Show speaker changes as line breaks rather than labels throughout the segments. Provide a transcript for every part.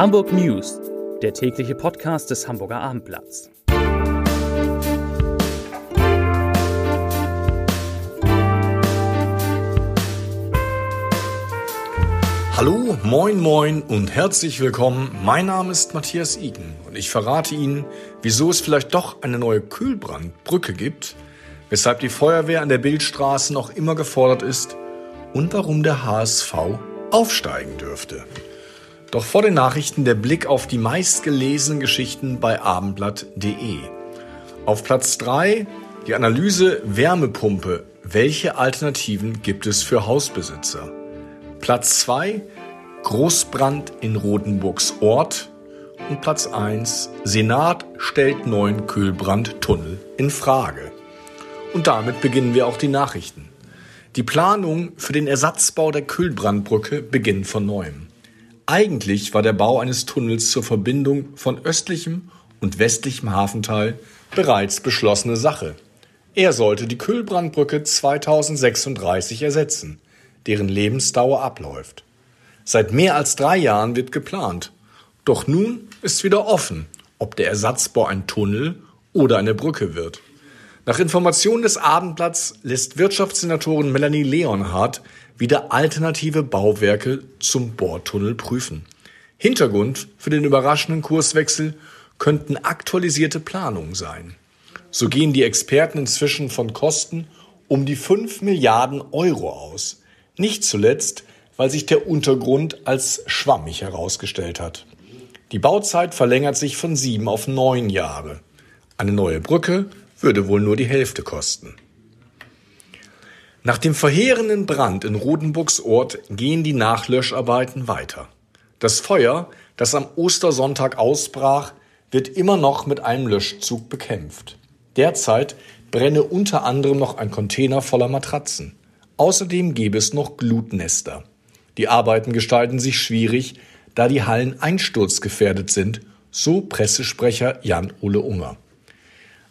Hamburg News, der tägliche Podcast des Hamburger Abendblatts.
Hallo, moin, moin und herzlich willkommen. Mein Name ist Matthias Iken und ich verrate Ihnen, wieso es vielleicht doch eine neue Kühlbrandbrücke gibt, weshalb die Feuerwehr an der Bildstraße noch immer gefordert ist und warum der HSV aufsteigen dürfte. Doch vor den Nachrichten der Blick auf die meistgelesenen Geschichten bei abendblatt.de. Auf Platz 3 die Analyse Wärmepumpe. Welche Alternativen gibt es für Hausbesitzer? Platz 2 Großbrand in Rotenburgs Ort und Platz 1 Senat stellt neuen Kühlbrandtunnel in Frage. Und damit beginnen wir auch die Nachrichten. Die Planung für den Ersatzbau der Kühlbrandbrücke beginnt von neuem. Eigentlich war der Bau eines Tunnels zur Verbindung von östlichem und westlichem Hafenteil bereits beschlossene Sache. Er sollte die Kühlbrandbrücke 2036 ersetzen deren Lebensdauer abläuft. Seit mehr als drei Jahren wird geplant. Doch nun ist wieder offen, ob der Ersatzbau ein Tunnel oder eine Brücke wird. Nach Informationen des Abendblatts lässt Wirtschaftssenatorin Melanie Leonhardt wieder alternative Bauwerke zum Bohrtunnel prüfen. Hintergrund für den überraschenden Kurswechsel könnten aktualisierte Planungen sein. So gehen die Experten inzwischen von Kosten um die 5 Milliarden Euro aus. Nicht zuletzt, weil sich der Untergrund als schwammig herausgestellt hat. Die Bauzeit verlängert sich von sieben auf neun Jahre. Eine neue Brücke würde wohl nur die Hälfte kosten. Nach dem verheerenden Brand in Rodenburgs Ort gehen die Nachlöscharbeiten weiter. Das Feuer, das am Ostersonntag ausbrach, wird immer noch mit einem Löschzug bekämpft. Derzeit brenne unter anderem noch ein Container voller Matratzen. Außerdem gäbe es noch Glutnester. Die Arbeiten gestalten sich schwierig, da die Hallen einsturzgefährdet sind, so Pressesprecher Jan-Ole Unger.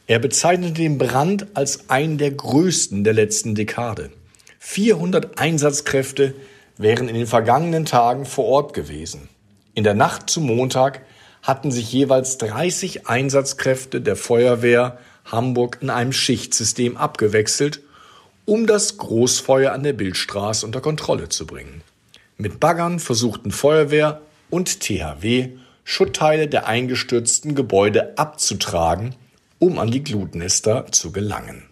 Er bezeichnete den Brand als einen der größten der letzten Dekade. 400 Einsatzkräfte wären in den vergangenen Tagen vor Ort gewesen. In der Nacht zum Montag hatten sich jeweils 30 Einsatzkräfte der Feuerwehr Hamburg in einem Schichtsystem abgewechselt um das Großfeuer an der Bildstraße unter Kontrolle zu bringen. Mit Baggern versuchten Feuerwehr und THW Schuttteile der eingestürzten Gebäude abzutragen, um an die Glutnester zu gelangen.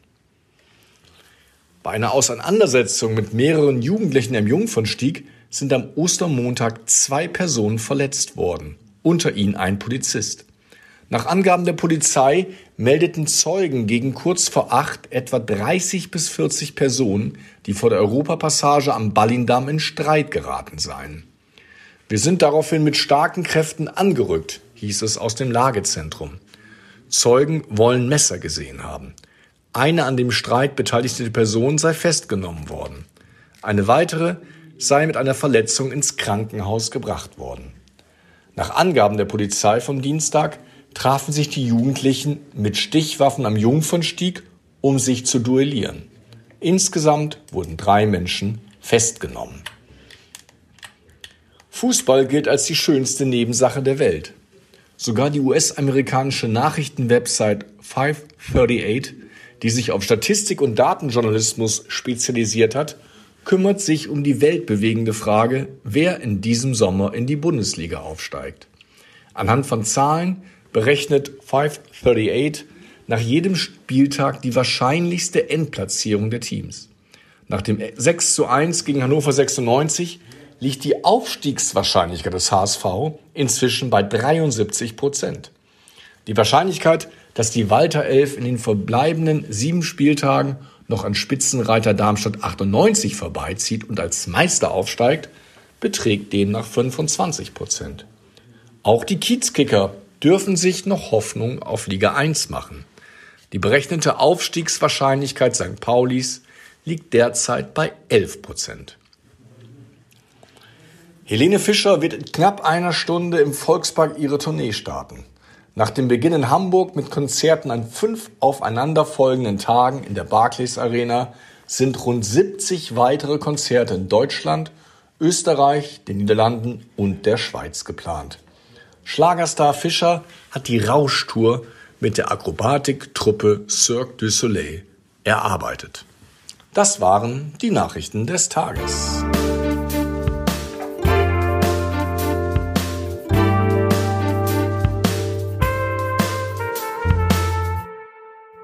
Bei einer Auseinandersetzung mit mehreren Jugendlichen im Jungfernstieg sind am Ostermontag zwei Personen verletzt worden, unter ihnen ein Polizist. Nach Angaben der Polizei meldeten Zeugen gegen kurz vor acht etwa 30 bis 40 Personen, die vor der Europapassage am Ballindamm in Streit geraten seien. Wir sind daraufhin mit starken Kräften angerückt, hieß es aus dem Lagezentrum. Zeugen wollen Messer gesehen haben. Eine an dem Streit beteiligte Person sei festgenommen worden. Eine weitere sei mit einer Verletzung ins Krankenhaus gebracht worden. Nach Angaben der Polizei vom Dienstag trafen sich die Jugendlichen mit Stichwaffen am Jungfernstieg, um sich zu duellieren. Insgesamt wurden drei Menschen festgenommen. Fußball gilt als die schönste Nebensache der Welt. Sogar die US-amerikanische Nachrichtenwebsite 538, die sich auf Statistik und Datenjournalismus spezialisiert hat, kümmert sich um die weltbewegende Frage, wer in diesem Sommer in die Bundesliga aufsteigt. Anhand von Zahlen berechnet 538 nach jedem Spieltag die wahrscheinlichste Endplatzierung der Teams. Nach dem 6 zu 1 gegen Hannover 96 liegt die Aufstiegswahrscheinlichkeit des HSV inzwischen bei 73 Prozent. Die Wahrscheinlichkeit, dass die Walter Elf in den verbleibenden sieben Spieltagen noch an Spitzenreiter Darmstadt 98 vorbeizieht und als Meister aufsteigt, beträgt demnach 25 Prozent. Auch die Kiezkicker dürfen sich noch Hoffnung auf Liga 1 machen. Die berechnete Aufstiegswahrscheinlichkeit St. Paulis liegt derzeit bei 11 Prozent. Helene Fischer wird in knapp einer Stunde im Volkspark ihre Tournee starten. Nach dem Beginn in Hamburg mit Konzerten an fünf aufeinanderfolgenden Tagen in der Barclays Arena sind rund 70 weitere Konzerte in Deutschland, Österreich, den Niederlanden und der Schweiz geplant. Schlagerstar Fischer hat die Rauschtour mit der Akrobatik-Truppe Cirque du Soleil erarbeitet. Das waren die Nachrichten des Tages.